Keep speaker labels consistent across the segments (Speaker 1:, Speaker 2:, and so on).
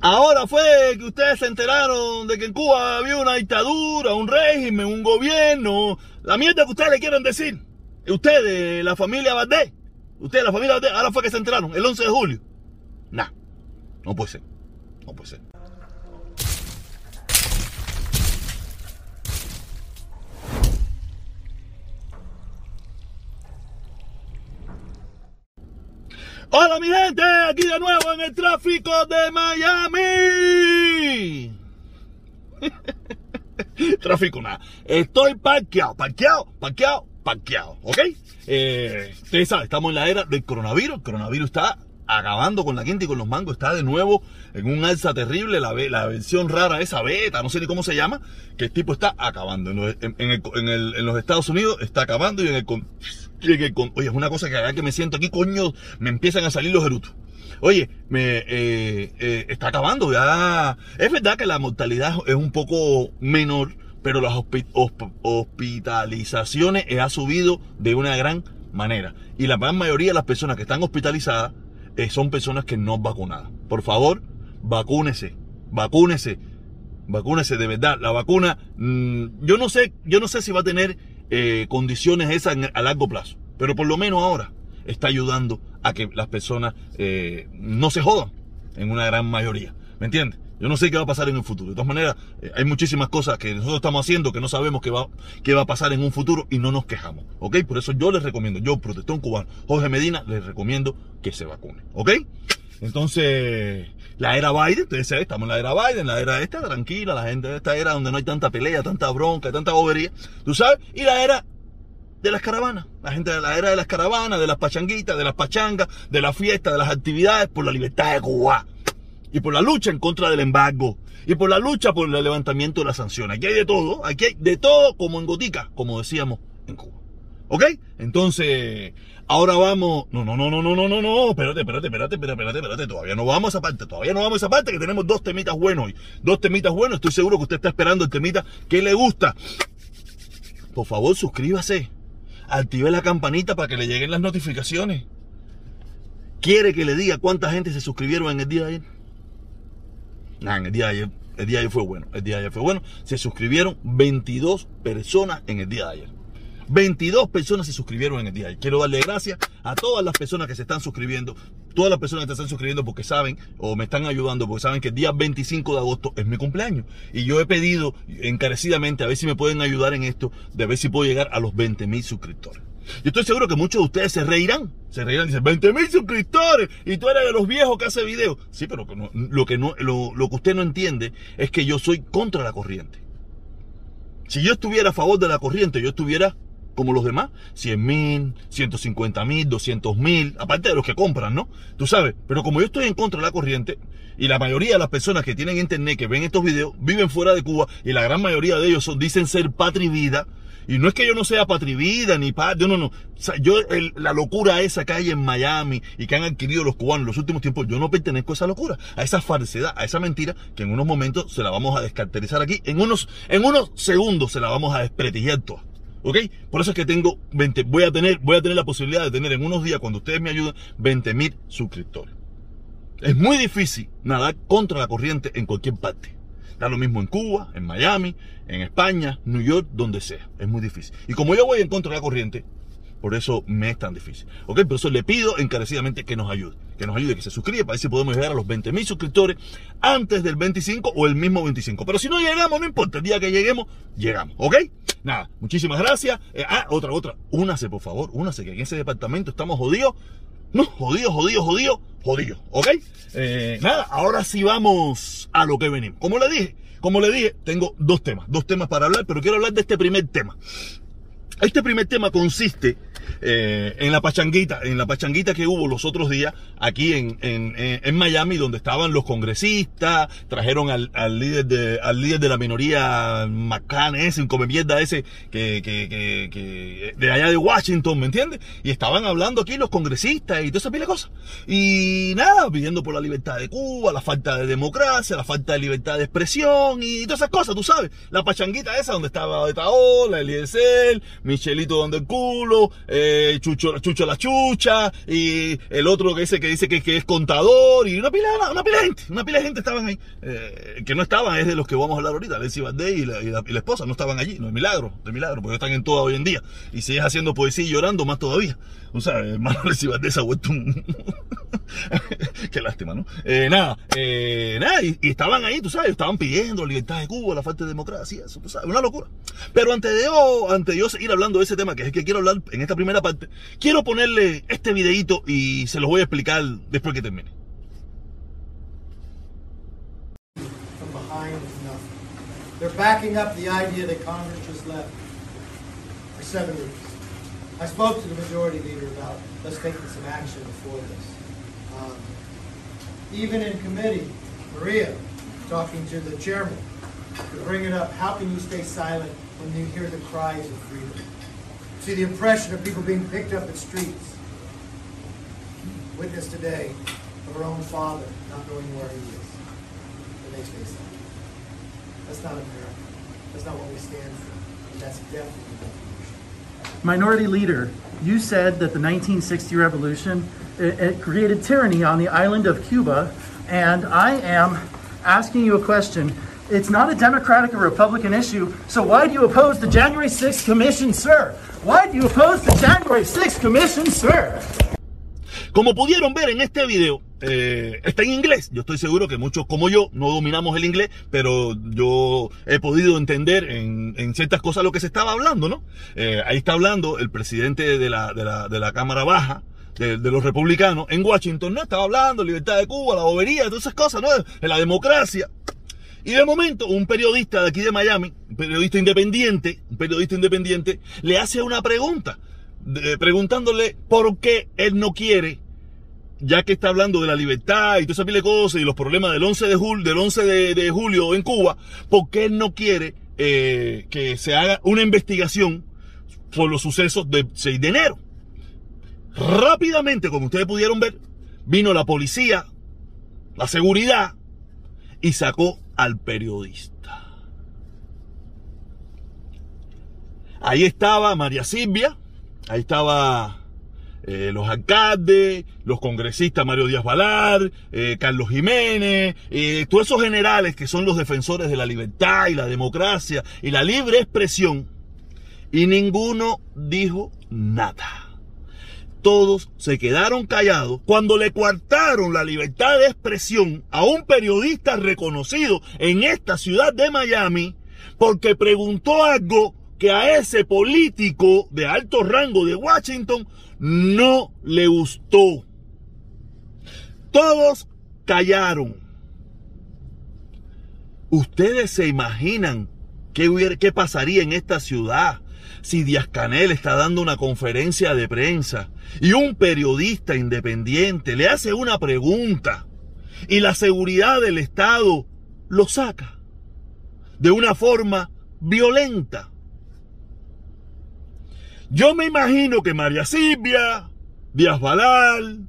Speaker 1: Ahora fue que ustedes se enteraron de que en Cuba había una dictadura, un régimen, un gobierno, la mierda que ustedes le quieren decir. Ustedes, la familia Valdés, ustedes, la familia Valdés, ahora fue que se enteraron, el 11 de julio. Nah, no puede ser, no puede ser. Hola mi gente, aquí de nuevo en el tráfico de Miami. tráfico nada. Estoy parqueado, parqueado, parqueado, parqueado, ¿ok? Eh, ustedes saben, estamos en la era del coronavirus. El coronavirus está acabando con la gente y con los mangos. Está de nuevo en un alza terrible. La, la versión rara, esa beta, no sé ni cómo se llama, que el tipo está acabando. En los, Estados Unidos está acabando y en el Oye, es una cosa que que me siento aquí, coño, me empiezan a salir los erutos. Oye, me eh, eh, está acabando ya. Es verdad que la mortalidad es un poco menor, pero las hospitalizaciones ha subido de una gran manera. Y la gran mayoría de las personas que están hospitalizadas eh, son personas que no vacunadas. Por favor, vacúnese, vacúnese, vacúnese de verdad. La vacuna, mmm, yo no sé, yo no sé si va a tener eh, condiciones esas a largo plazo. Pero por lo menos ahora está ayudando a que las personas eh, no se jodan en una gran mayoría. ¿Me entiendes? Yo no sé qué va a pasar en el futuro. De todas maneras, eh, hay muchísimas cosas que nosotros estamos haciendo que no sabemos qué va, qué va a pasar en un futuro y no nos quejamos. ¿Ok? Por eso yo les recomiendo, yo, protestón cubano, Jorge Medina, les recomiendo que se vacune. ¿Ok? Entonces, la era Biden, ustedes saben, estamos en la era Biden, la era esta, tranquila, la gente de esta era donde no hay tanta pelea, tanta bronca, tanta bobería, tú sabes, y la era de las caravanas, la gente de la era de las caravanas, de las pachanguitas, de las pachangas, de las fiestas, de las actividades por la libertad de Cuba y por la lucha en contra del embargo y por la lucha por el levantamiento de las sanciones. Aquí hay de todo, aquí hay de todo como en gotica, como decíamos en Cuba. ¿Ok? Entonces, ahora vamos. No, no, no, no, no, no, no, no. Espérate, espérate, espérate, espérate, espérate, Todavía no vamos a esa parte. Todavía no vamos a esa parte que tenemos dos temitas buenos hoy. Dos temitas buenos. Estoy seguro que usted está esperando el temita que le gusta. Por favor, suscríbase. Active la campanita para que le lleguen las notificaciones. ¿Quiere que le diga cuánta gente se suscribieron en el día de ayer? El día de ayer. El día de ayer fue bueno. El día de ayer fue bueno. Se suscribieron 22 personas en el día de ayer. 22 personas se suscribieron en el día. Y quiero darle gracias a todas las personas que se están suscribiendo, todas las personas que se están suscribiendo porque saben o me están ayudando porque saben que el día 25 de agosto es mi cumpleaños. Y yo he pedido encarecidamente a ver si me pueden ayudar en esto, de ver si puedo llegar a los 20 mil suscriptores. Yo estoy seguro que muchos de ustedes se reirán. Se reirán dicen, 20 mil suscriptores y tú eres de los viejos que hace videos. Sí, pero lo, que no, lo, lo que usted no entiende es que yo soy contra la corriente. Si yo estuviera a favor de la corriente, yo estuviera como los demás, 100 mil, 150 mil, 200 mil, aparte de los que compran, ¿no? Tú sabes, pero como yo estoy en contra de la corriente, y la mayoría de las personas que tienen internet, que ven estos videos, viven fuera de Cuba, y la gran mayoría de ellos dicen ser patria vida, y no es que yo no sea patrivida ni patria, no, no. O yo, la locura esa que hay en Miami y que han adquirido los cubanos en los últimos tiempos, yo no pertenezco a esa locura, a esa falsedad, a esa mentira que en unos momentos se la vamos a descaracterizar aquí. En unos, en unos segundos se la vamos a desprestigiar toda. ¿Ok? Por eso es que tengo 20, voy a tener, voy a tener la posibilidad de tener en unos días, cuando ustedes me ayuden, 20 mil suscriptores. Es muy difícil nadar contra la corriente en cualquier parte. Da lo mismo en Cuba, en Miami, en España, New York, donde sea. Es muy difícil. Y como yo voy en contra de la corriente, por eso me es tan difícil. ¿Ok? Por eso le pido encarecidamente que nos ayude. Que nos ayude, que se suscriba para ver si podemos llegar a los 20 mil suscriptores antes del 25 o el mismo 25. Pero si no llegamos, no importa. El día que lleguemos, llegamos. ¿Ok? Nada, muchísimas gracias. Eh, ah, otra, otra. Únase, por favor. Únase, que en ese departamento estamos jodidos. No, jodidos, jodidos, jodidos, jodidos. ¿Ok? Eh, nada, ahora sí vamos a lo que venimos. Como le dije, como le dije, tengo dos temas. Dos temas para hablar, pero quiero hablar de este primer tema. Este primer tema consiste eh, en la pachanguita, en la pachanguita que hubo los otros días aquí en, en, en Miami, donde estaban los congresistas, trajeron al, al, líder de, al líder de la minoría McCann ese, un come mierda ese, que, que, que, que, de allá de Washington, ¿me entiendes? Y estaban hablando aquí los congresistas y toda esa pila de cosas. Y nada, pidiendo por la libertad de Cuba, la falta de democracia, la falta de libertad de expresión y todas esas cosas, tú sabes. La pachanguita esa donde estaba Etaola, Eliezer, Michelito donde el culo, eh, Chucho, la chucha, y el otro que ese que dice que, es contador, y una pila, de gente, una pila de gente estaban ahí, eh, que no estaban, es de los que vamos a hablar ahorita, Alessi Valdés y la, y, la, esposa, no estaban allí, no es milagro, de milagro, porque están en todo hoy en día, y sigues haciendo poesía y llorando más todavía, o sea, hermano Alessi Valdés se ha vuelto un... Qué lástima, ¿no? Eh, nada, nada, y, estaban ahí, tú sabes, estaban pidiendo libertad de Cuba, la falta de democracia, eso, tú sabes, una locura. Pero antes de yo, antes de yo seguir hablando de ese tema, que es el que quiero hablar en esta primera parte, quiero ponerle este videito y se los voy a explicar después que termine.
Speaker 2: They're backing up the idea that Congress just left for seven weeks. I spoke to the majority leader about us taking some action before this. Um, even in committee, Maria, talking to the chairman, to bring it up, how can you stay silent when you hear the cries of freedom? See the oppression of people being picked up in streets. Witness today of our own father not knowing where he is. And they stay silent. That's not America. That's not what we stand for. And that's definitely not.
Speaker 3: Minority Leader, you said that the 1960 revolution it, it created tyranny on the island of Cuba, and I am asking you a question. It's not a Democratic or Republican issue, so why do you oppose the January 6th Commission, sir? Why do you oppose the January 6th Commission, sir?
Speaker 1: Como pudieron ver en este video, eh, está en inglés. Yo estoy seguro que muchos como yo no dominamos el inglés, pero yo he podido entender en, en ciertas cosas lo que se estaba hablando, ¿no? Eh, ahí está hablando el presidente de la, de la, de la Cámara Baja, de, de, los republicanos en Washington, ¿no? Estaba hablando libertad de Cuba, la bobería, todas esas cosas, ¿no? De la democracia. Y de momento, un periodista de aquí de Miami, un periodista independiente, un periodista independiente, le hace una pregunta, preguntándole por qué él no quiere, ya que está hablando de la libertad y toda esa pila de cosas y los problemas del 11 de julio, del 11 de, de julio en Cuba, por qué él no quiere eh, que se haga una investigación por los sucesos del 6 de enero. Rápidamente, como ustedes pudieron ver, vino la policía, la seguridad, y sacó al periodista. Ahí estaba María Silvia, ahí estaba eh, los alcaldes, los congresistas Mario Díaz Valar, eh, Carlos Jiménez, eh, todos esos generales que son los defensores de la libertad y la democracia y la libre expresión, y ninguno dijo nada todos se quedaron callados cuando le coartaron la libertad de expresión a un periodista reconocido en esta ciudad de Miami porque preguntó algo que a ese político de alto rango de Washington no le gustó. Todos callaron. Ustedes se imaginan qué, hubiera, qué pasaría en esta ciudad si Díaz Canel está dando una conferencia de prensa y un periodista independiente le hace una pregunta y la seguridad del Estado lo saca de una forma violenta. Yo me imagino que María Silvia, Díaz Balal,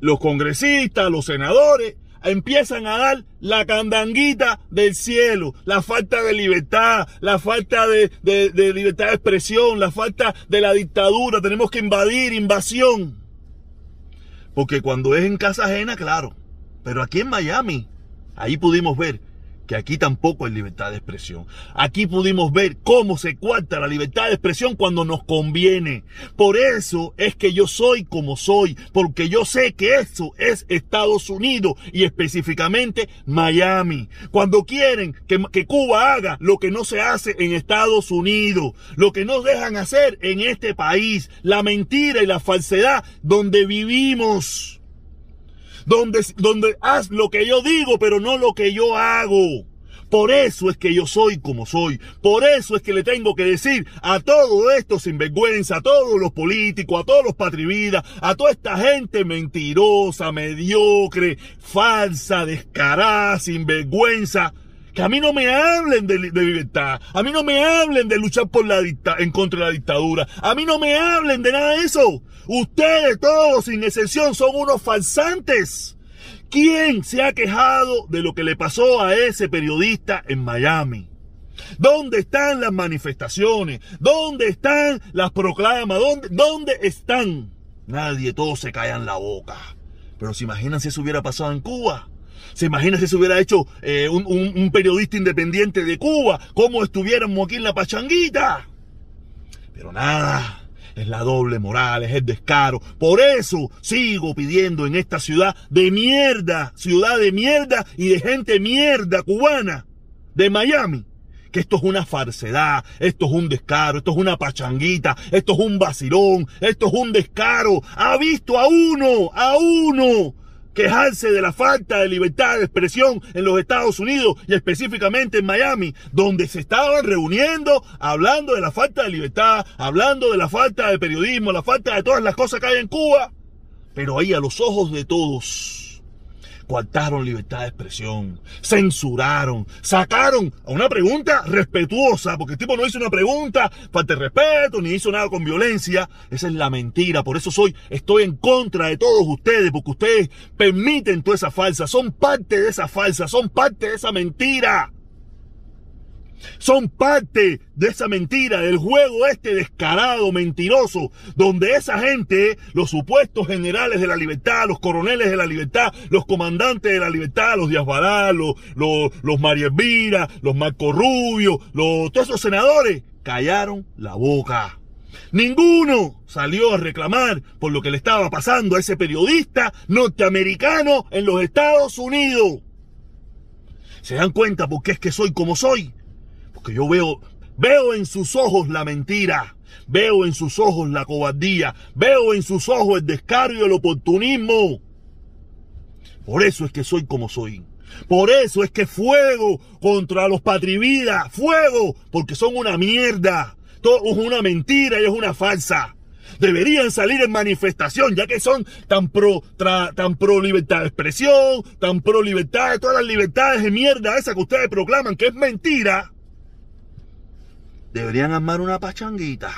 Speaker 1: los congresistas, los senadores, empiezan a dar la candanguita del cielo, la falta de libertad, la falta de, de, libertad de expresión, la falta de la dictadura, tenemos que invadir, invasión. Porque cuando es en casa ajena, claro, pero aquí en Miami, ahí pudimos ver que aquí tampoco hay libertad de expresión. Aquí pudimos ver cómo se cuarta la libertad de expresión cuando nos conviene. Por eso es que yo soy como soy, porque yo sé que eso es Estados Unidos y específicamente Miami. Cuando quieren que, que Cuba haga lo que no se hace en Estados Unidos, lo que nos dejan hacer en este país, la mentira y la falsedad donde vivimos donde, donde haz lo que yo digo, pero no lo que yo hago. Por eso es que yo soy como soy. Por eso es que le tengo que decir a todo esto sinvergüenza, a todos los políticos, a todos los patrividas, a toda esta gente mentirosa, mediocre, falsa, descarada, sinvergüenza. Que a mí no me hablen de, libertad, a mí no me hablen de luchar por la en contra la dictadura, a mí no me hablen de nada de eso. Ustedes todos, sin excepción, son unos falsantes. ¿Quién se ha quejado de lo que le pasó a ese periodista en Miami? ¿Dónde están las manifestaciones? ¿Dónde están las proclamas? ¿Dónde, dónde están? Nadie, todos se callan la boca. Pero se imaginan si eso hubiera pasado en Cuba. ¿Se imaginan si se hubiera hecho eh, un periodista independiente de Cuba? ¿Cómo estuviéramos aquí en la pachanguita? Pero nada, es la doble moral, es el descaro. Por eso sigo pidiendo en esta ciudad de mierda, ciudad de mierda y de gente mierda cubana, de Miami, que esto es una falsedad, esto es un descaro, esto es una pachanguita, esto es un vacilón, esto es un descaro. Ha visto a uno, a uno quejarse de la falta de libertad de expresión en los Estados Unidos y específicamente en Miami, donde se estaban reuniendo hablando de la falta de libertad, hablando de la falta de periodismo, la falta de todas las cosas que hay en Cuba. Pero ahí a los ojos de todos, coartaron libertad de expresión, censuraron, sacaron a una pregunta respetuosa, porque el tipo no hizo una pregunta falta de respeto, ni hizo nada con violencia. Esa es la mentira. Por eso soy, estoy en contra de todos ustedes, porque ustedes permiten toda esa falsa, son parte de esa falsa, son parte de esa mentira. Son parte de esa mentira, del juego este descarado, mentiroso, donde esa gente, los supuestos generales de la libertad, los coroneles de la libertad, los comandantes de la libertad, los Díaz Balá, los, los, los María Elvira, los Marco Rubio, los, todos esos senadores, callaron la boca. Ninguno salió a reclamar por lo que le estaba pasando a ese periodista norteamericano en los Estados Unidos. ¿Se dan cuenta por qué es que soy como soy? Porque yo veo, veo en sus ojos la mentira, veo en sus ojos la cobardía, veo en sus ojos el descaro y el oportunismo. Por eso es que soy como soy. Por eso es que fuego contra los patrividas, fuego, porque son una mierda. Todo es una mentira y es una falsa. Deberían salir en manifestación, ya que son tan pro, tra- tan pro libertad de expresión, tan pro libertad de todas las libertades de mierda esa que ustedes proclaman que es mentira. Deberían armar una pachanguita.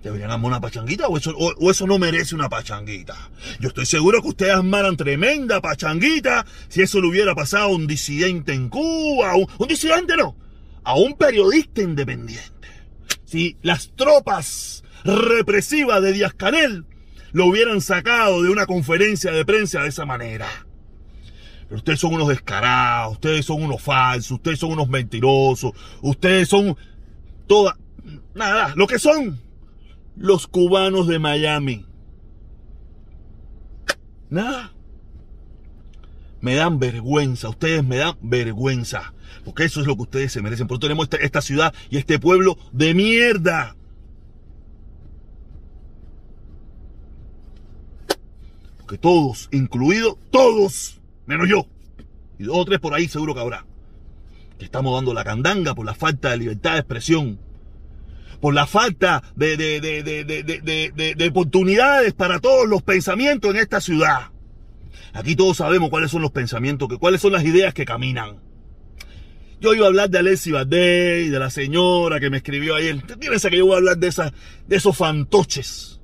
Speaker 1: Deberían armar una pachanguita o eso, o, eso no merece una pachanguita. Yo estoy seguro que ustedes armaran tremenda pachanguita si eso le hubiera pasado a un disidente en Cuba. Un, un disidente no, a un periodista independiente. Si las tropas represivas de Díaz Canel lo hubieran sacado de una conferencia de prensa de esa manera. Pero ustedes son unos descarados, ustedes son unos falsos, ustedes son unos mentirosos, ustedes son toda nada, lo que son los cubanos de Miami. Nada. Me dan vergüenza, ustedes me dan vergüenza. Porque eso es lo que ustedes se merecen. Por eso tenemos esta, ciudad y este pueblo de mierda. Porque todos, incluidos todos, menos yo, y dos o tres por ahí seguro que habrá, que estamos dando la candanga por la falta de libertad de expresión, por la falta de, de, de, de, de, de, de- de oportunidades para todos los pensamientos en esta ciudad. Aquí todos sabemos cuáles son los pensamientos, que, cuáles son las ideas que caminan. Yo iba a hablar de Alessi Badey, de la señora que me escribió ayer. ¿Usted piensa que yo voy a hablar de, de esos fantoches?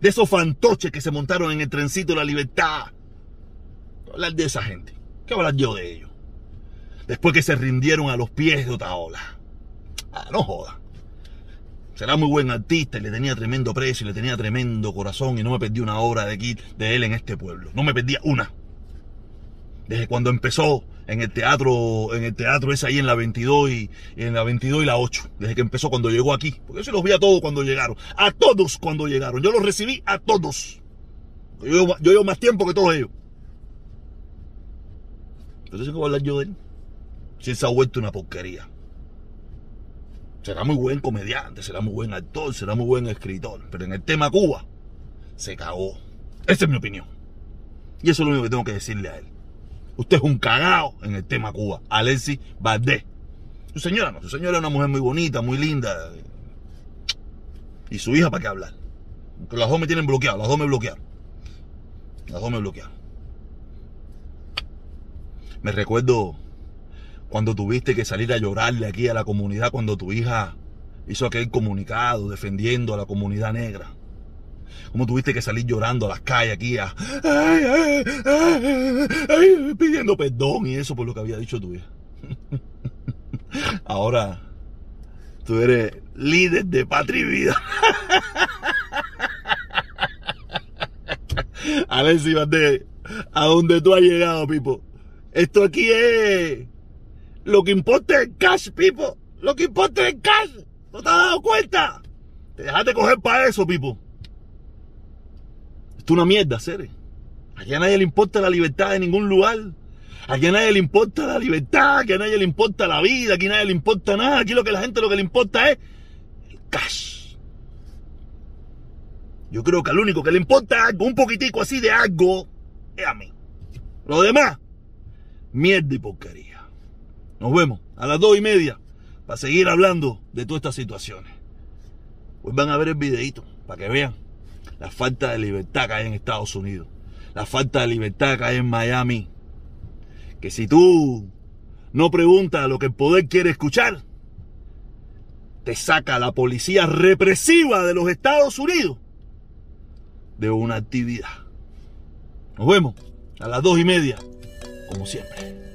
Speaker 1: De esos fantoches que se montaron en el trencito de la libertad. Hablar de esa gente. ¿Qué hablar yo de ellos? Después que se rindieron a los pies de Otaola. Ah, no joda. Será muy buen artista y le tenía tremendo precio y le tenía tremendo corazón y no me perdí una obra de aquí, de él en este pueblo. No me perdía una. Desde cuando empezó en el teatro, en el teatro ese ahí en la 22 y en la 22 y la 8. Desde que empezó cuando llegó aquí. Porque yo se los vi a todos cuando llegaron. A todos cuando llegaron. Yo los recibí a todos. Yo llevo más tiempo que todos ellos. Entonces, ¿qué voy a hablar yo de él? Si él se ha vuelto una porquería. Será muy buen comediante, será muy buen actor, será muy buen escritor. Pero en el tema Cuba, se cagó. Esa es mi opinión. Y eso es lo único que tengo que decirle a él. Usted es un cagao en el tema Cuba. Alexis Valdés. Su señora no, su señora es una mujer muy bonita, muy linda. Y su hija, ¿para qué hablar? Porque las dos me tienen bloqueado, las dos me bloquearon. Las dos me bloquearon. Me recuerdo cuando tuviste que salir a llorarle aquí a la comunidad cuando tu hija hizo aquel comunicado defendiendo a la comunidad negra. Como tuviste que salir llorando a las calles aquí a, pidiendo perdón y eso por lo que había dicho tu hija. Ahora, tú eres líder de patria y vida. Alexi a donde tú has llegado, Pipo. Esto aquí es. Lo que importa es cash, Pipo. Lo que importa es cash. ¿No te has dado cuenta? Te dejaste coger para eso, Pipo. Esto es una mierda, Cere. Aquí a nadie le importa la libertad de ningún lugar. Aquí a nadie le importa la libertad, aquí a nadie le importa la vida, aquí a nadie le importa nada. Aquí lo que la gente lo que le importa es el cash. Yo creo que al único que le importa algo, un poquitico así de algo, es a mí. Lo demás, mierda y porquería. Nos vemos a las dos y media para seguir hablando de todas estas situaciones. Pues van a ver el videito para que vean la falta de libertad que hay en Estados Unidos, la falta de libertad que hay en Miami. Que si tú no preguntas lo que el poder quiere escuchar, te saca la policía represiva de los Estados Unidos de una actividad. Nos vemos a las dos y media, como siempre.